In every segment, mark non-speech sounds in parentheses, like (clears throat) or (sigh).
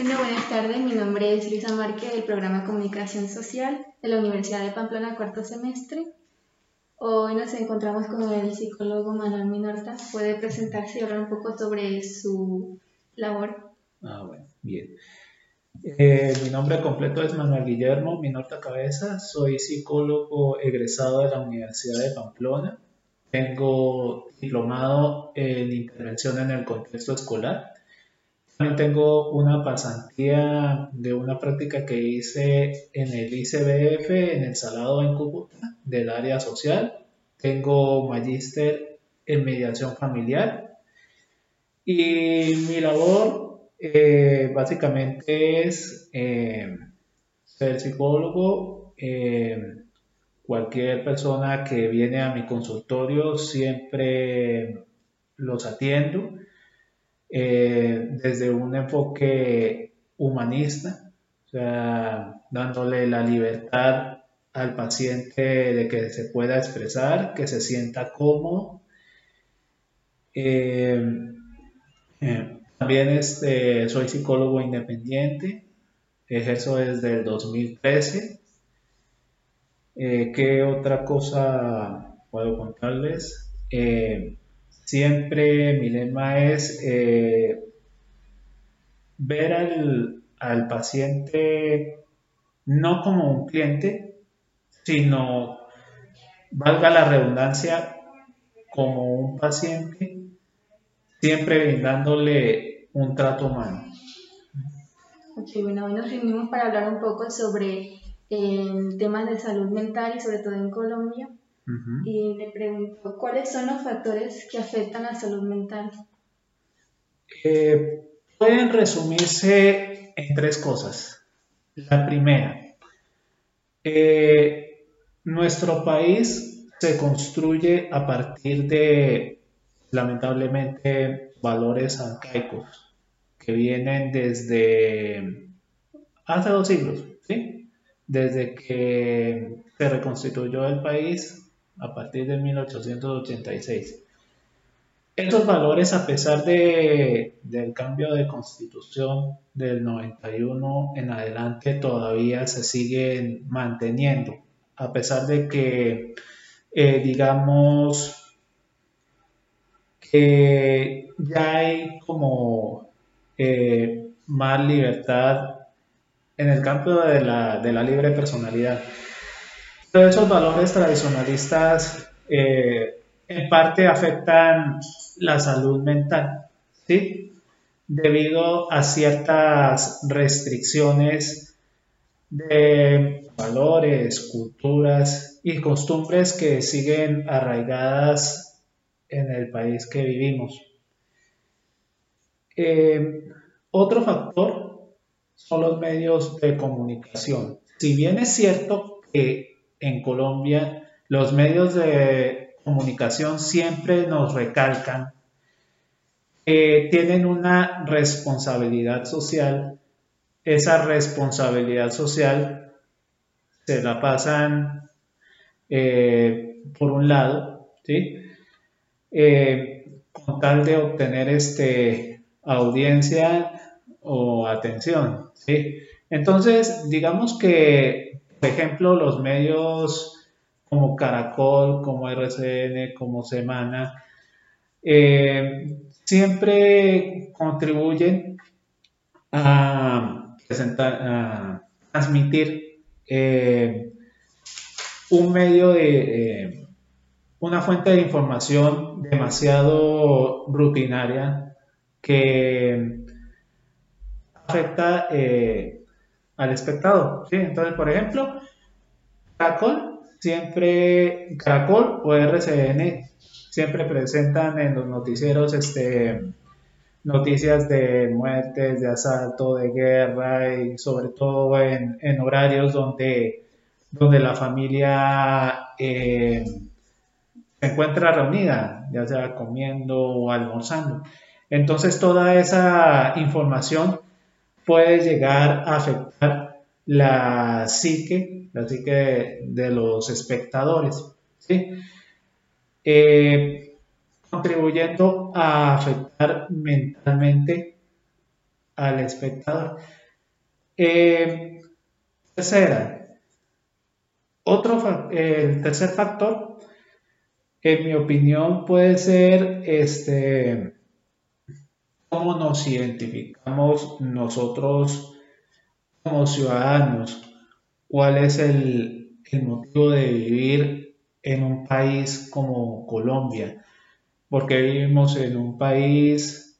Bueno, buenas tardes. Mi nombre es Luisa Márquez del programa Comunicación Social de la Universidad de Pamplona, cuarto semestre. Hoy nos encontramos con el psicólogo Manuel Minorta. ¿Puede presentarse y hablar un poco sobre su labor? Ah, bueno, bien. Eh, mi nombre completo es Manuel Guillermo Minorta Cabeza. Soy psicólogo egresado de la Universidad de Pamplona. Tengo diplomado en intervención en el contexto escolar también tengo una pasantía de una práctica que hice en el ICBF, en el Salado en Cúcuta, del área social. Tengo magíster en mediación familiar. Y mi labor eh, básicamente es eh, ser psicólogo. Eh, cualquier persona que viene a mi consultorio siempre los atiendo eh, desde un enfoque humanista, o sea, dándole la libertad al paciente de que se pueda expresar, que se sienta cómodo. Eh, eh, también este, soy psicólogo independiente, ejerzo desde el 2013. ¿Qué otra cosa puedo contarles? Siempre mi lema es eh, ver al, paciente no como un cliente, sino, valga la redundancia, como un paciente, siempre brindándole un trato humano. Ok, bueno, hoy nos reunimos para hablar un poco sobre el tema de salud mental y sobre todo en Colombia. Y le pregunto, ¿cuáles son los factores que afectan la salud mental? Eh, pueden resumirse en tres cosas. La primera, eh, nuestro país se construye a partir de, lamentablemente, valores arcaicos que vienen desde hace dos siglos, ¿sí? Desde que se reconstituyó el país a partir de 1886. Estos valores, a pesar de, del cambio de constitución del 91 en adelante, todavía se siguen manteniendo, a pesar de que, eh, digamos, que ya hay como eh, más libertad en el campo de la, de la libre personalidad. Todos esos valores tradicionalistas eh, en parte afectan la salud mental, ¿sí? Debido a ciertas restricciones de valores, culturas y costumbres que siguen arraigadas en el país que vivimos. Eh, otro factor son los medios de comunicación. Si bien es cierto que en Colombia, los medios de comunicación siempre nos recalcan que tienen una responsabilidad social. Esa responsabilidad social se la pasan eh, por un lado, ¿sí? Eh, con tal de obtener este, audiencia o atención. ¿sí? Entonces, digamos que por ejemplo, los medios como Caracol, como RCN, como Semana, eh, siempre contribuyen a, presentar, transmitir eh, un medio de, eh, una fuente de información demasiado rutinaria que afecta al espectador. ¿sí? Entonces, por ejemplo, Caracol siempre, Caracol o RCN siempre presentan en los noticieros este, noticias de muertes, de asalto, de guerra y sobre todo en, horarios donde, donde la familia eh, se encuentra reunida, ya sea comiendo o almorzando. Entonces toda esa información puede llegar a afectar la psique, la psique de, los espectadores, ¿sí? Eh, contribuyendo a afectar mentalmente al espectador. Eh, tercera, otro, el tercer factor, en mi opinión, puede ser este, cómo nos identificamos nosotros como ciudadanos, cuál es el, motivo de vivir en un país como Colombia, porque vivimos en un país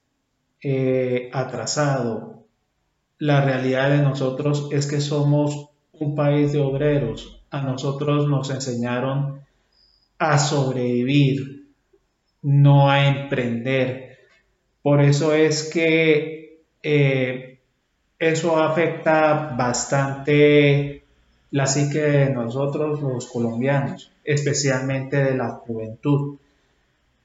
eh, atrasado. La realidad de nosotros es que somos un país de obreros. A nosotros nos enseñaron a sobrevivir, no a emprender. Por eso es que eh, eso afecta bastante la psique de nosotros los colombianos, especialmente de la juventud,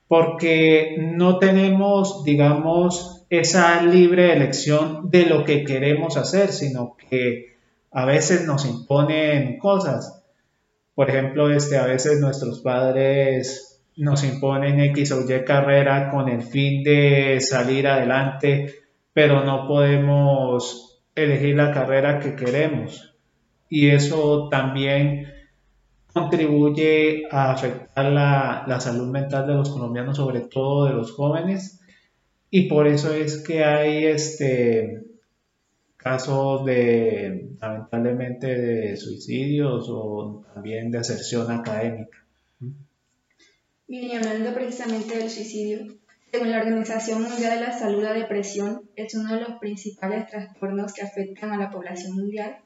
porque no tenemos, digamos, esa libre elección de lo que queremos hacer, sino que a veces nos imponen cosas. Por ejemplo, este, a veces nuestros padres nos imponen X o Y carrera con el fin de salir adelante, pero no podemos elegir la carrera que queremos y eso también contribuye a afectar la, salud mental de los colombianos, sobre todo de los jóvenes, y por eso es que hay este casos de lamentablemente de suicidios o también de deserción académica. Bien, y hablando precisamente del suicidio, según la Organización Mundial de la Salud, la depresión es uno de los principales trastornos que afectan a la población mundial.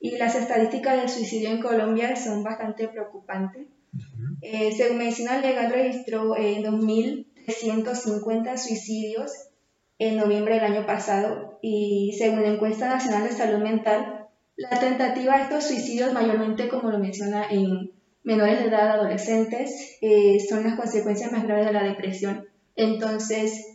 Y las estadísticas del suicidio en Colombia son bastante preocupantes. Eh, según Medicina Legal registró en 2.350 suicidios en noviembre del año pasado. Y según la encuesta nacional de salud mental, la tentativa de estos suicidios mayormente, como lo menciona en menores de edad, adolescentes, eh, son las consecuencias más graves de la depresión. Entonces,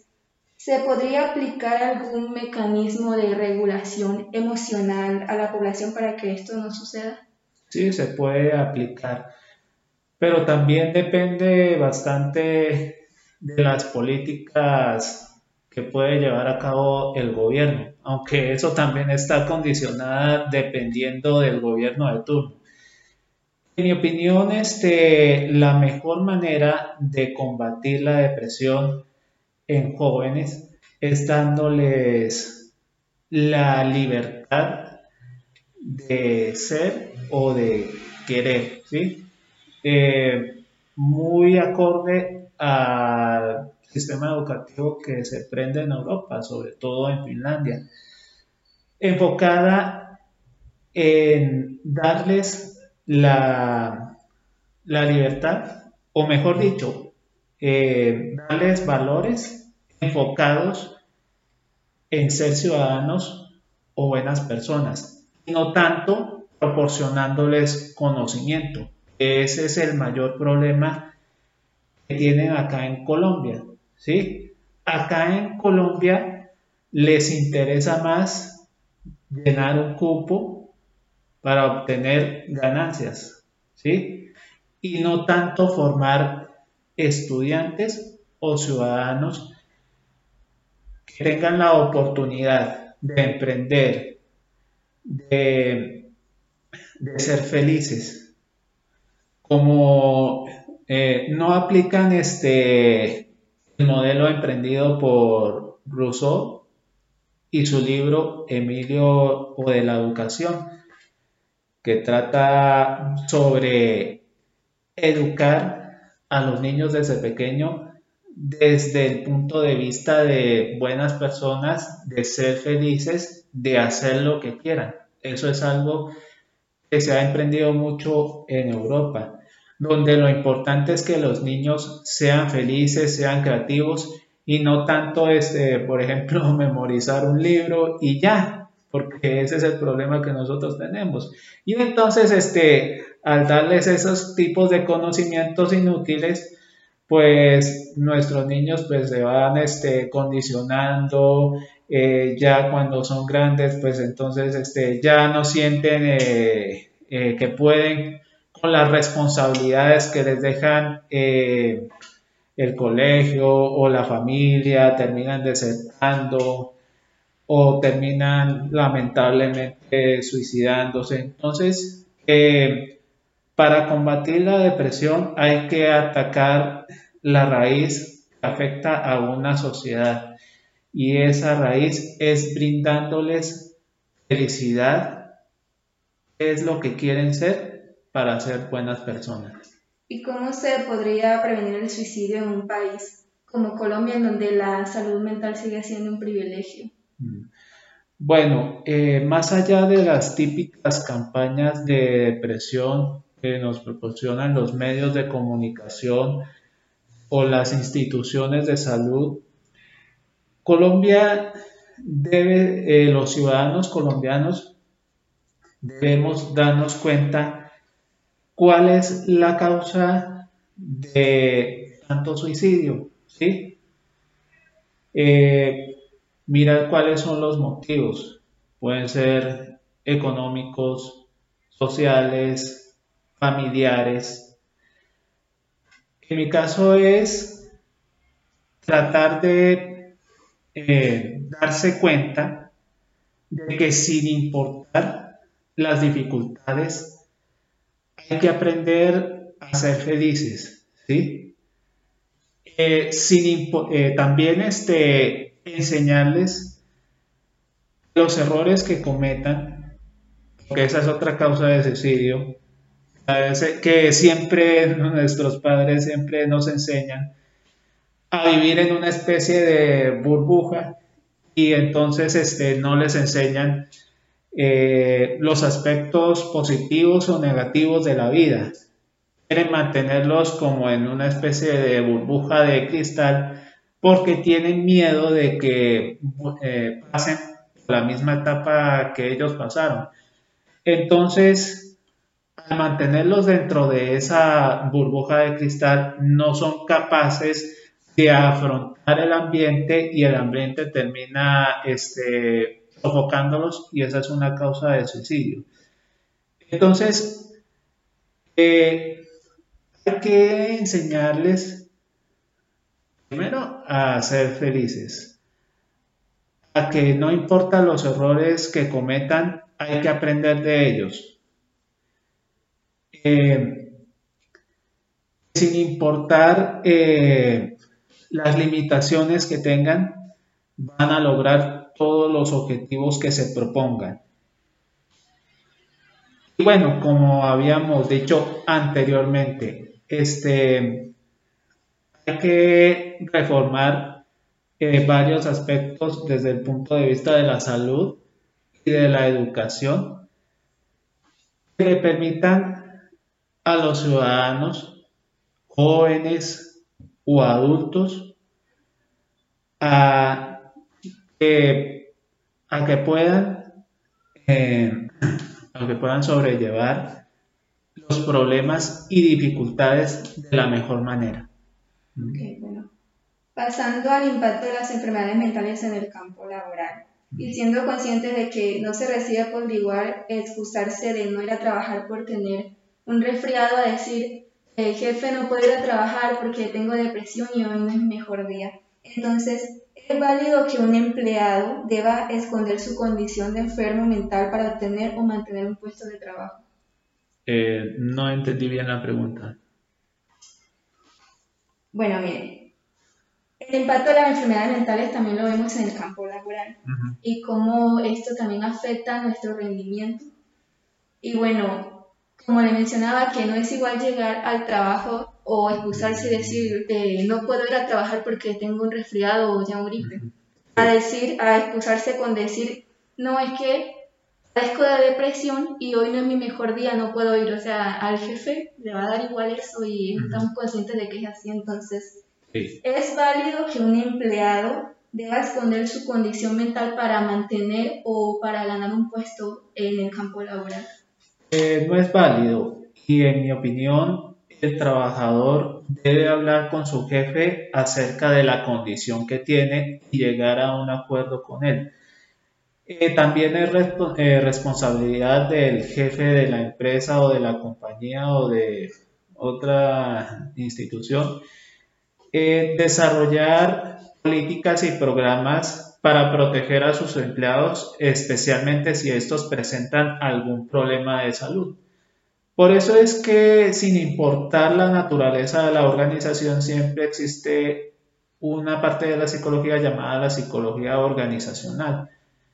¿Se podría aplicar algún mecanismo de regulación emocional a la población para que esto no suceda? Sí, se puede aplicar, pero también depende bastante de las políticas que puede llevar a cabo el gobierno, aunque eso también está condicionada dependiendo del gobierno de turno. En mi opinión, este, la mejor manera de combatir la depresión en jóvenes es dándoles la libertad de ser o de querer. Eh, muy acorde al sistema educativo que se prende en Europa, sobre todo en Finlandia, enfocada en darles la, la libertad, o mejor dicho, eh, darles valores enfocados en ser ciudadanos o buenas personas, y no tanto proporcionándoles conocimiento. Ese es el mayor problema que tienen acá en Colombia. ¿sí? Acá en Colombia les interesa más llenar un cupo para obtener ganancias, ¿sí? Y no tanto formar estudiantes o ciudadanos tengan la oportunidad de emprender, de, ser felices, como eh, no aplican este el modelo emprendido por Rousseau y su libro Emilio o de la educación, que trata sobre educar a los niños desde pequeño desde el punto de vista de buenas personas, de ser felices, de hacer lo que quieran. Eso es algo que se ha emprendido mucho en Europa, donde lo importante es que los niños sean felices, sean creativos y no tanto, este, por ejemplo, (laughs) memorizar un libro y ya, porque ese es el problema que nosotros tenemos. Y entonces, este, al darles esos tipos de conocimientos inútiles, pues nuestros niños pues se van este, condicionando, eh, ya cuando son grandes pues entonces este, ya no sienten eh, eh, que pueden con las responsabilidades que les dejan el colegio o la familia, terminan desertando o terminan lamentablemente suicidándose. Entonces, eh, para combatir la depresión hay que atacar la raíz que afecta a una sociedad y esa raíz es brindándoles felicidad, es lo que quieren ser para ser buenas personas. ¿Y cómo se podría prevenir el suicidio en un país como Colombia, en donde la salud mental sigue siendo un privilegio? Bueno, eh, más allá de las típicas campañas de depresión que nos proporcionan los medios de comunicación o las instituciones de salud, Colombia debe, eh, los ciudadanos colombianos debemos darnos cuenta cuál es la causa de tanto suicidio, ¿sí? Eh, mirar cuáles son los motivos. Pueden ser económicos, sociales, familiares. En mi caso es tratar de eh, darse cuenta de que sin importar las dificultades, hay que aprender a ser felices, ¿sí? Eh, sin eh, también este, enseñarles los errores que cometan, porque esa es otra causa de suicidio, que siempre nuestros padres siempre nos enseñan a vivir en una especie de burbuja y entonces este, no les enseñan eh, los aspectos positivos o negativos de la vida. Quieren mantenerlos como en una especie de burbuja de cristal porque tienen miedo de que eh, pasen la misma etapa que ellos pasaron. Entonces, al mantenerlos dentro de esa burbuja de cristal, no son capaces de afrontar el ambiente y el ambiente termina este, sofocándolos y esa es una causa de suicidio. Entonces, eh, hay que enseñarles Primero, a ser felices. A que no importa los errores que cometan, hay que aprender de ellos. Eh, sin importar eh, las limitaciones que tengan, van a lograr todos los objetivos que se propongan. Y bueno, como habíamos dicho anteriormente, este, hay que reformar eh, varios aspectos desde el punto de vista de la salud y de la educación que le permitan a los ciudadanos, jóvenes o adultos, a, que puedan eh, que puedan sobrellevar los problemas y dificultades de la mejor manera. Pasando al impacto de las enfermedades mentales en el campo laboral y siendo conscientes de que no se recibe por igual excusarse de no ir a trabajar por tener un resfriado a decir, el jefe no puede ir a trabajar porque tengo depresión y hoy no es mi mejor día. Entonces, ¿es válido que un empleado deba esconder su condición de enfermo mental para obtener o mantener un puesto de trabajo? Eh, no entendí bien la pregunta. Bueno, miren, el impacto de las enfermedades mentales también lo vemos en el campo laboral y cómo esto también afecta nuestro rendimiento. Y bueno, como le mencionaba, que no es igual llegar al trabajo o excusarse y decir que no puedo ir a trabajar porque tengo un resfriado o ya un gripe, a decir, a excusarse con decir, no es que padezco de depresión y hoy no es mi mejor día, no puedo ir. O sea, al jefe le va a dar igual eso y estamos conscientes de que es así, entonces ¿Es válido que un empleado deba esconder su condición mental para mantener o para ganar un puesto en el campo laboral? Eh, no es válido y en mi opinión el trabajador debe hablar con su jefe acerca de la condición que tiene y llegar a un acuerdo con él. Eh, también es eh, responsabilidad del jefe de la empresa o de la compañía o de otra institución eh, desarrollar políticas y programas para proteger a sus empleados, especialmente si estos presentan algún problema de salud. Por eso es que sin importar la naturaleza de la organización, siempre existe una parte de la psicología llamada la psicología organizacional.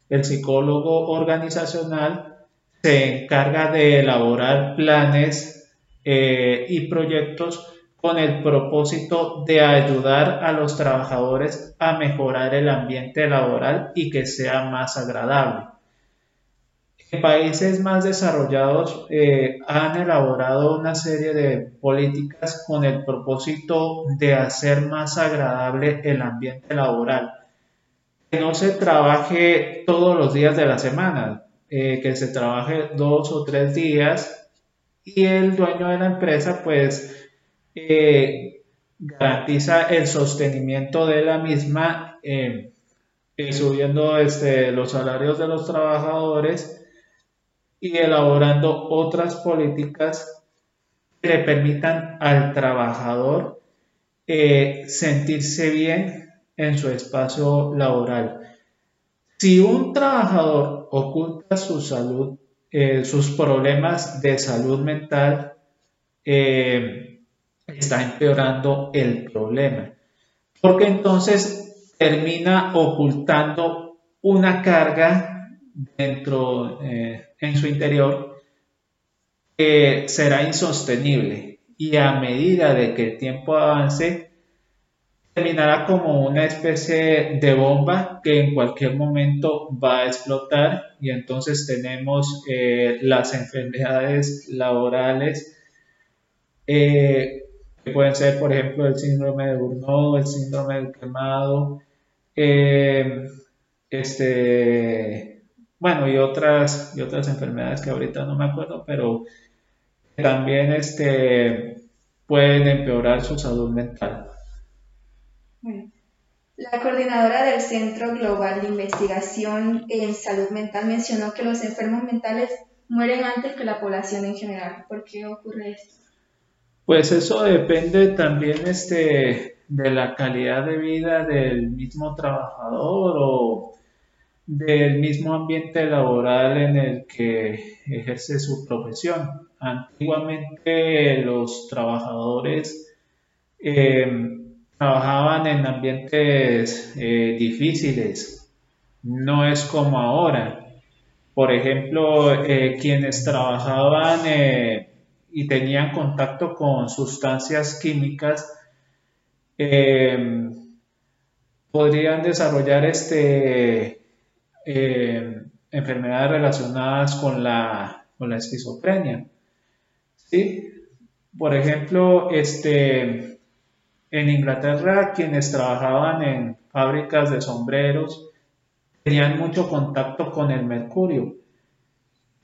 El psicólogo organizacional se encarga de elaborar planes eh, y proyectos con el propósito de ayudar a los trabajadores a mejorar el ambiente laboral y que sea más agradable. Países más desarrollados eh, han elaborado una serie de políticas con el propósito de hacer más agradable el ambiente laboral. Que no se trabaje todos los días de la semana, eh, que se trabaje dos o tres días y el dueño de la empresa pues eh, garantiza el sostenimiento de la misma, eh, eh, subiendo este, los salarios de los trabajadores y elaborando otras políticas que le permitan al trabajador sentirse bien en su espacio laboral. Si un trabajador oculta su salud, sus problemas de salud mental, está empeorando el problema. Porque entonces termina ocultando una carga dentro, eh, en su interior, que será insostenible. Y a medida de que el tiempo avance, terminará como una especie de bomba que en cualquier momento va a explotar y entonces tenemos eh, las enfermedades laborales eh, que pueden ser, por ejemplo, el síndrome de Burnout, el síndrome del quemado, eh, este, bueno, y otras, y otras enfermedades que ahorita no me acuerdo, pero también este, pueden empeorar su salud mental. La coordinadora del Centro Global de Investigación en Salud Mental mencionó que los enfermos mentales mueren antes que la población en general. ¿Por qué ocurre esto? Pues eso depende también este, de la calidad de vida del mismo trabajador o del mismo ambiente laboral en el que ejerce su profesión. Antiguamente los trabajadores eh, trabajaban en ambientes eh, difíciles, no es como ahora. Por ejemplo, eh, quienes trabajaban y tenían contacto con sustancias químicas, eh, podrían desarrollar este, eh, enfermedades relacionadas con la, con la esquizofrenia. ¿Sí? Por ejemplo, este, en Inglaterra quienes trabajaban en fábricas de sombreros tenían mucho contacto con el mercurio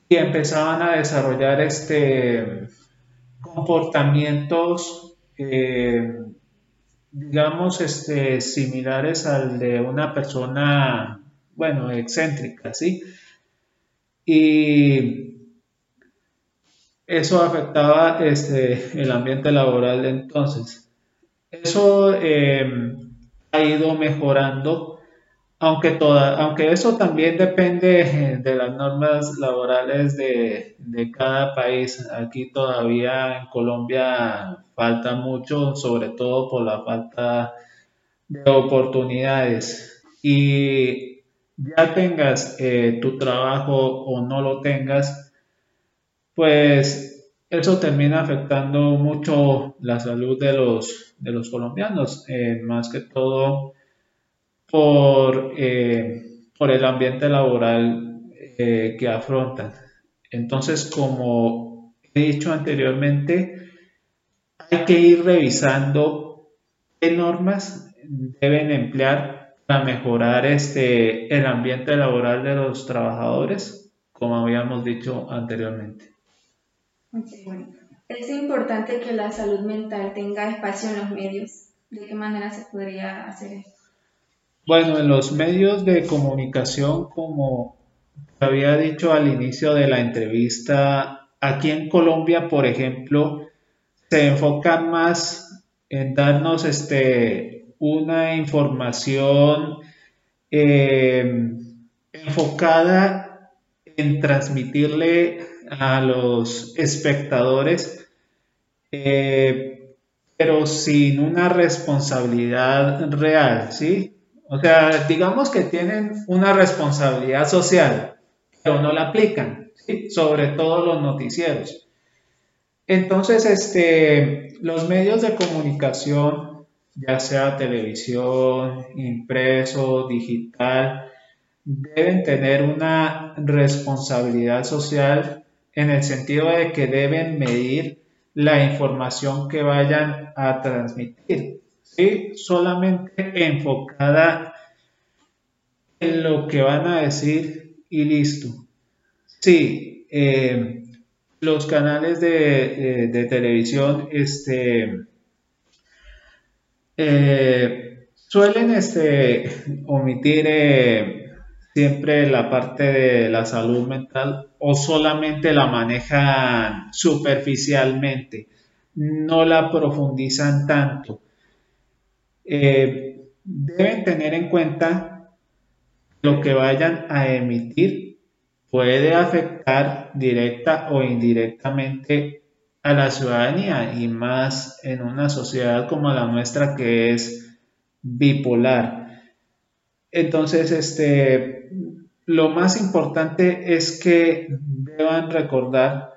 y empezaban a desarrollar este, comportamientos, eh, digamos, este, similares al de una persona, bueno, excéntrica, ¿sí? Y eso afectaba este, el ambiente laboral de entonces. Eso eh, ha ido mejorando aunque, aunque eso también depende de las normas laborales de, cada país. Aquí todavía en Colombia falta mucho, sobre todo por la falta de oportunidades. Y ya tengas eh, tu trabajo o no lo tengas, pues eso termina afectando mucho la salud de los, de los colombianos, eh, más que todo por, eh, por el ambiente laboral eh, que afrontan. Entonces, como he dicho anteriormente, hay que ir revisando qué normas deben emplear para mejorar este, el ambiente laboral de los trabajadores, como habíamos dicho anteriormente. Es importante que la salud mental tenga espacio en los medios. ¿De qué manera se podría hacer esto? Bueno, en los medios de comunicación, como había dicho al inicio de la entrevista, aquí en Colombia, por ejemplo, se enfoca más en darnos este, una información eh, enfocada en transmitirle a los espectadores, eh, pero sin una responsabilidad real, ¿sí? O sea, digamos que tienen una responsabilidad social, pero no la aplican, ¿sí? sobre todo los noticieros. Entonces, este, los medios de comunicación, ya sea televisión, impreso, digital, deben tener una responsabilidad social en el sentido de que deben medir la información que vayan a transmitir, ¿sí? solamente enfocada en lo que van a decir y listo. Sí, eh, los canales de, eh, televisión este, eh, suelen este, omitir siempre la parte de la salud mental o solamente la manejan superficialmente, no la profundizan tanto. Eh, deben tener en cuenta lo que vayan a emitir puede afectar directa o indirectamente a la ciudadanía y más en una sociedad como la nuestra que es bipolar. Entonces, este, lo más importante es que deban recordar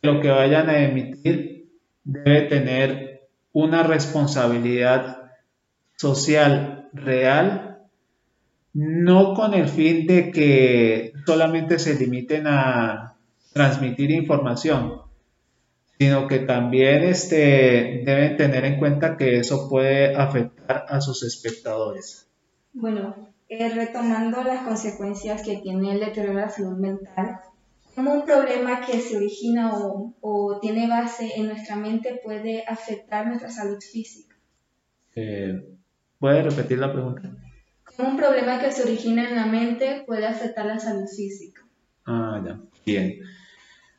que lo que vayan a emitir debe tener una responsabilidad social real, no con el fin de que solamente se limiten a transmitir información, sino que también este, deben tener en cuenta que eso puede afectar a sus espectadores. Bueno, eh, retomando las consecuencias que tiene el deterioro de la salud mental, como un problema que se origina o, tiene base en nuestra mente puede afectar nuestra salud física. Eh, ¿Puede repetir la pregunta? Como un problema que se origina en la mente puede afectar la salud física. Ah, ya, bien.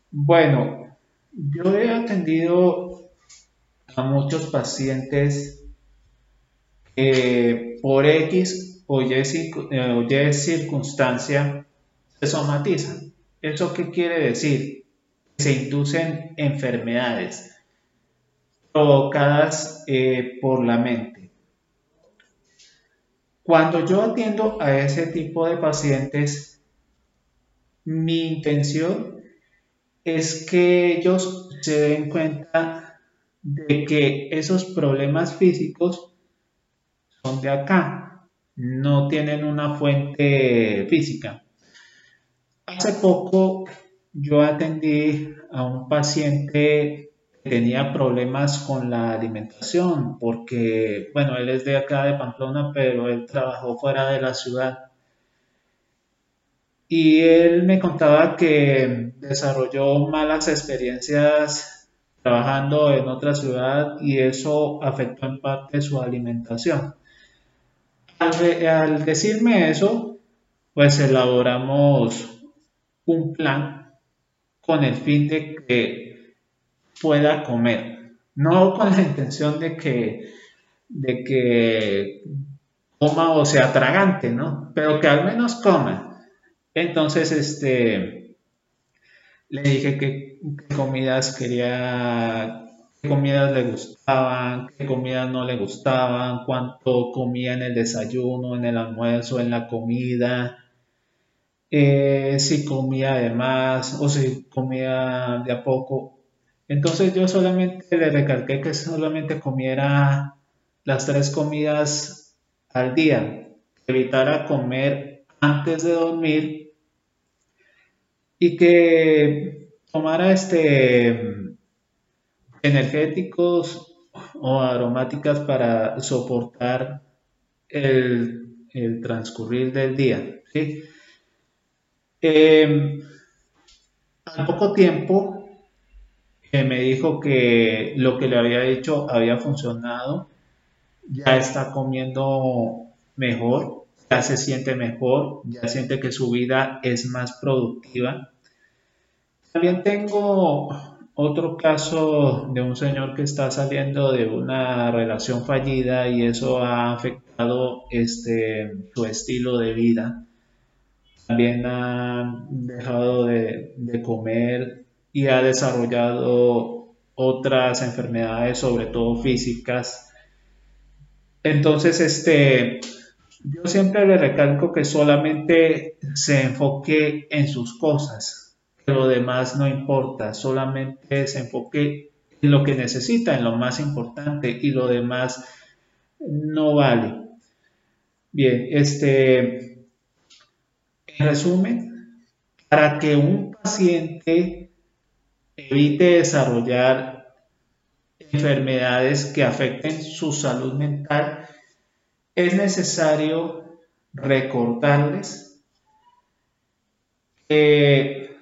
Bueno, yo he atendido a muchos pacientes que por X o Y, eh, circunstancia se somatizan. ¿Eso qué quiere decir? Se inducen enfermedades provocadas eh, por la mente. Cuando yo atiendo a ese tipo de pacientes, mi intención es que ellos se den cuenta de que esos problemas físicos son de acá, no tienen una fuente física. Hace poco yo atendí a un paciente que tenía problemas con la alimentación porque, bueno, él es de acá de Pamplona, pero él trabajó fuera de la ciudad. Y él me contaba que desarrolló malas experiencias trabajando en otra ciudad y eso afectó en parte su alimentación. Al, decirme eso, pues elaboramos un plan con el fin de que pueda comer, no con la intención de que, de que coma o sea tragante, ¿no? Pero que al menos coma. Entonces, este, le dije que, qué comidas quería qué comidas le gustaban, qué comidas no le gustaban, cuánto comía en el desayuno, en el almuerzo, en la comida, eh, si comía de más o si comía de a poco. Entonces yo solamente le recalqué que solamente comiera las tres comidas al día, que evitara comer antes de dormir y que tomara este energéticos o aromáticas para soportar el, transcurrir del día. ¿sí? Em, al poco tiempo que me dijo que lo que le había dicho había funcionado, ya está comiendo mejor, ya se siente mejor, ya siente que su vida es más productiva. También tengo otro caso de un señor que está saliendo de una relación fallida y eso ha afectado este, su estilo de vida. También ha dejado de, de comer y ha desarrollado otras enfermedades, sobre todo físicas. Entonces, este, yo siempre le recalco que solamente se enfoque en sus cosas, que lo demás no importa, solamente se enfoque en lo que necesita, en lo más importante y lo demás no vale. Bien, este, resumen, para que un paciente evite desarrollar enfermedades que afecten su salud mental, es necesario recordarles que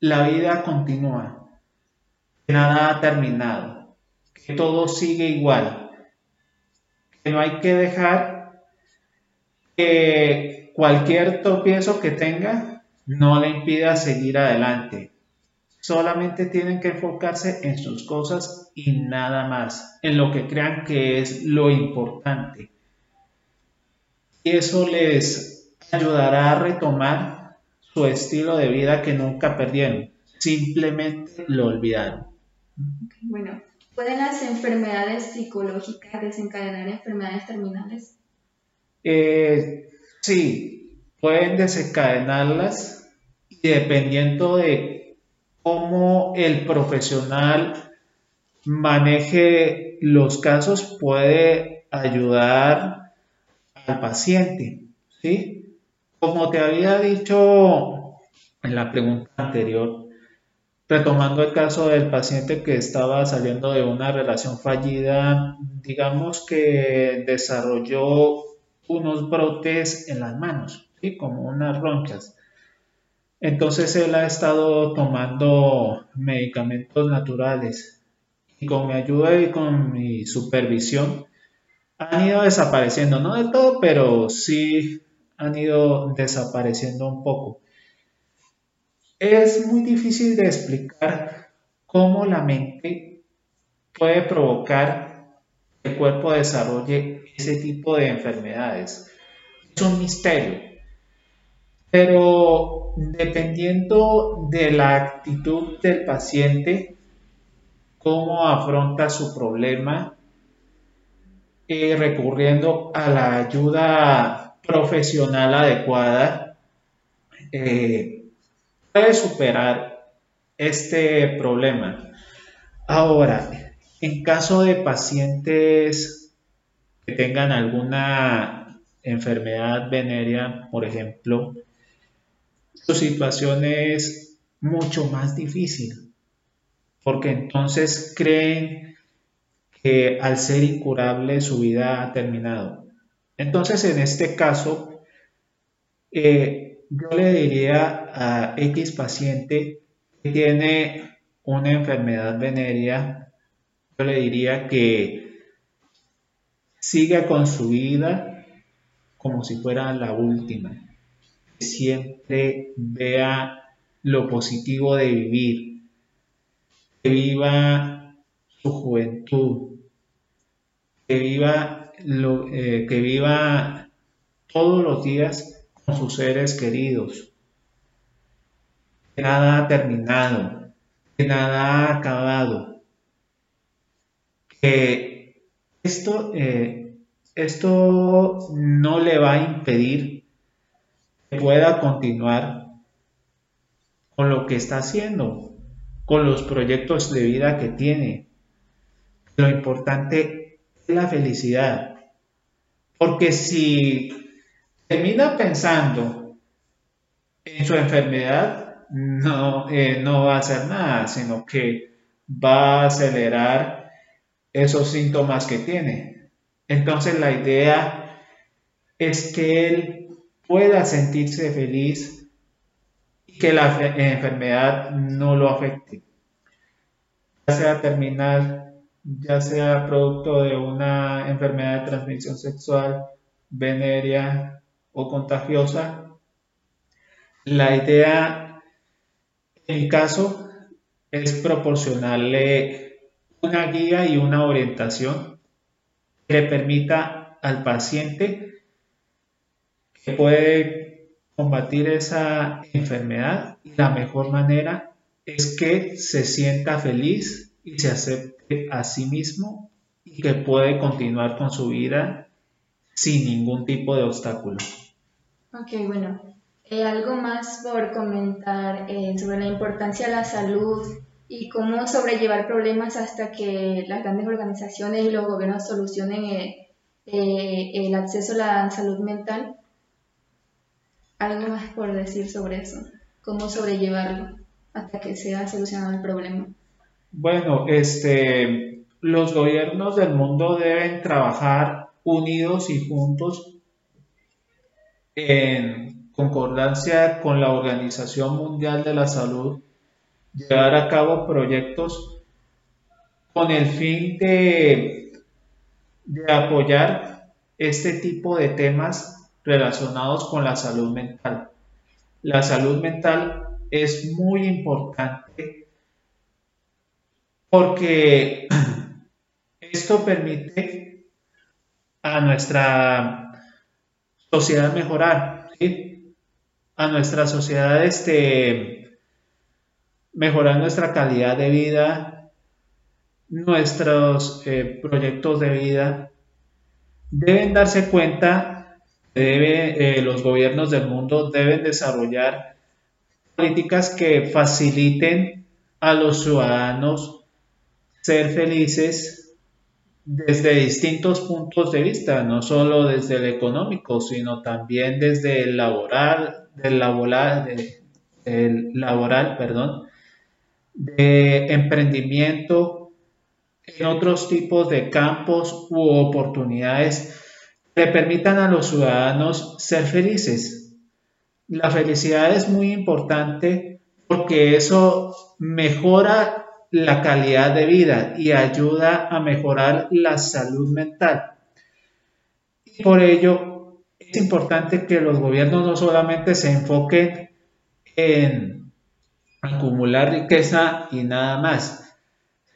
la vida continúa, que nada ha terminado, que todo sigue igual, que no hay que dejar que cualquier tropiezo que tenga no le impida seguir adelante. Solamente tienen que enfocarse en sus cosas y nada más, en lo que crean que es lo importante y eso les ayudará a retomar su estilo de vida que nunca perdieron, simplemente lo olvidaron. Bueno, ¿pueden las enfermedades psicológicas desencadenar enfermedades terminales? Eh, sí, pueden desencadenarlas y dependiendo de cómo el profesional maneje los casos puede ayudar al paciente, ¿sí? Como te había dicho en la pregunta anterior, retomando el caso del paciente que estaba saliendo de una relación fallida, digamos que desarrolló unos brotes en las manos, ¿sí? como unas ronchas. Entonces él ha estado tomando medicamentos naturales y con mi ayuda y con mi supervisión han ido desapareciendo, no del todo, pero sí han ido desapareciendo un poco. Es muy difícil de explicar cómo la mente puede provocar cuerpo desarrolle ese tipo de enfermedades. Es un misterio. Pero dependiendo de la actitud del paciente, cómo afronta su problema, eh, recurriendo a la ayuda profesional adecuada, eh, puede superar este problema. Ahora, en caso de pacientes que tengan alguna enfermedad venérea, por ejemplo, su situación es mucho más difícil, porque entonces creen que al ser incurable su vida ha terminado. Entonces, en este caso, eh, yo le diría a X paciente que tiene una enfermedad venérea, yo le diría que siga con su vida como si fuera la última. Siempre vea lo positivo de vivir. Que viva su juventud, que viva, lo, eh, que viva todos los días con sus seres queridos, que nada ha terminado, que nada ha acabado, que esto, eh, esto no le va a impedir que pueda continuar con lo que está haciendo, con los proyectos de vida que tiene, lo importante es la felicidad. Porque si termina pensando en su enfermedad, no, eh, no va a hacer nada, sino que va a acelerar esos síntomas que tiene. Entonces la idea es que él pueda sentirse feliz y que la enfermedad no lo afecte. Ya sea terminal ya sea producto de una enfermedad de transmisión sexual, venérea o contagiosa. La idea, en caso, es proporcionarle una guía y una orientación que le permita al paciente que puede combatir esa enfermedad la mejor manera es que se sienta feliz y se acepte a sí mismo y que puede continuar con su vida sin ningún tipo de obstáculo. Ok, bueno, eh, algo más por comentar eh, sobre la importancia de la salud y cómo sobrellevar problemas hasta que las grandes organizaciones y los gobiernos solucionen eh, el acceso a la salud mental. Algo más por decir sobre eso, cómo sobrellevarlo hasta que sea solucionado el problema. Bueno, este, los gobiernos del mundo deben trabajar unidos y juntos en concordancia con la Organización Mundial de la Salud, llevar a cabo proyectos con el fin de, de apoyar este tipo de temas relacionados con la salud mental. La salud mental es muy importante porque (clears throat) esto permite a nuestra sociedad mejorar a nuestra sociedad este, mejorar nuestra calidad de vida, nuestros eh, proyectos de vida, deben darse cuenta que eh, los gobiernos del mundo deben desarrollar políticas que faciliten a los ciudadanos ser felices desde distintos puntos de vista, no solo desde el económico, sino también desde el laboral, del laboral, laboral perdón, de emprendimiento en otros tipos de campos u oportunidades que permitan a los ciudadanos ser felices. La felicidad es muy importante porque eso mejora la calidad de vida y ayuda a mejorar la salud mental. Y por ello es importante que los gobiernos no solamente se enfoquen en acumular riqueza y nada más,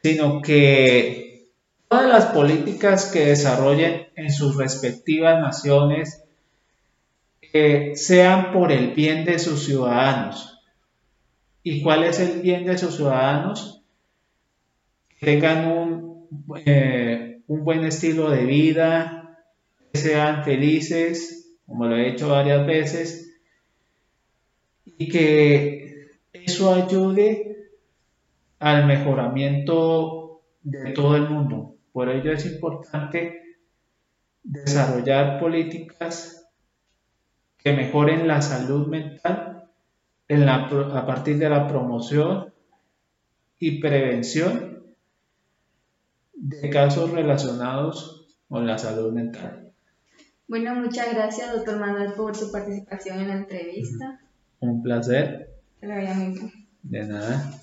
sino que todas las políticas que desarrollen en sus respectivas naciones sean por el bien de sus ciudadanos. ¿Y cuál es el bien de sus ciudadanos? Que tengan un, eh, un buen estilo de vida, que sean felices, como lo he hecho varias veces, y que eso ayude al mejoramiento de todo el mundo. Por ello es importante desarrollar políticas que mejoren la salud mental en la, a partir de la promoción y prevención de casos relacionados con la salud mental. Bueno, muchas gracias, doctor Manuel, por su participación en la entrevista. Un placer. De nada.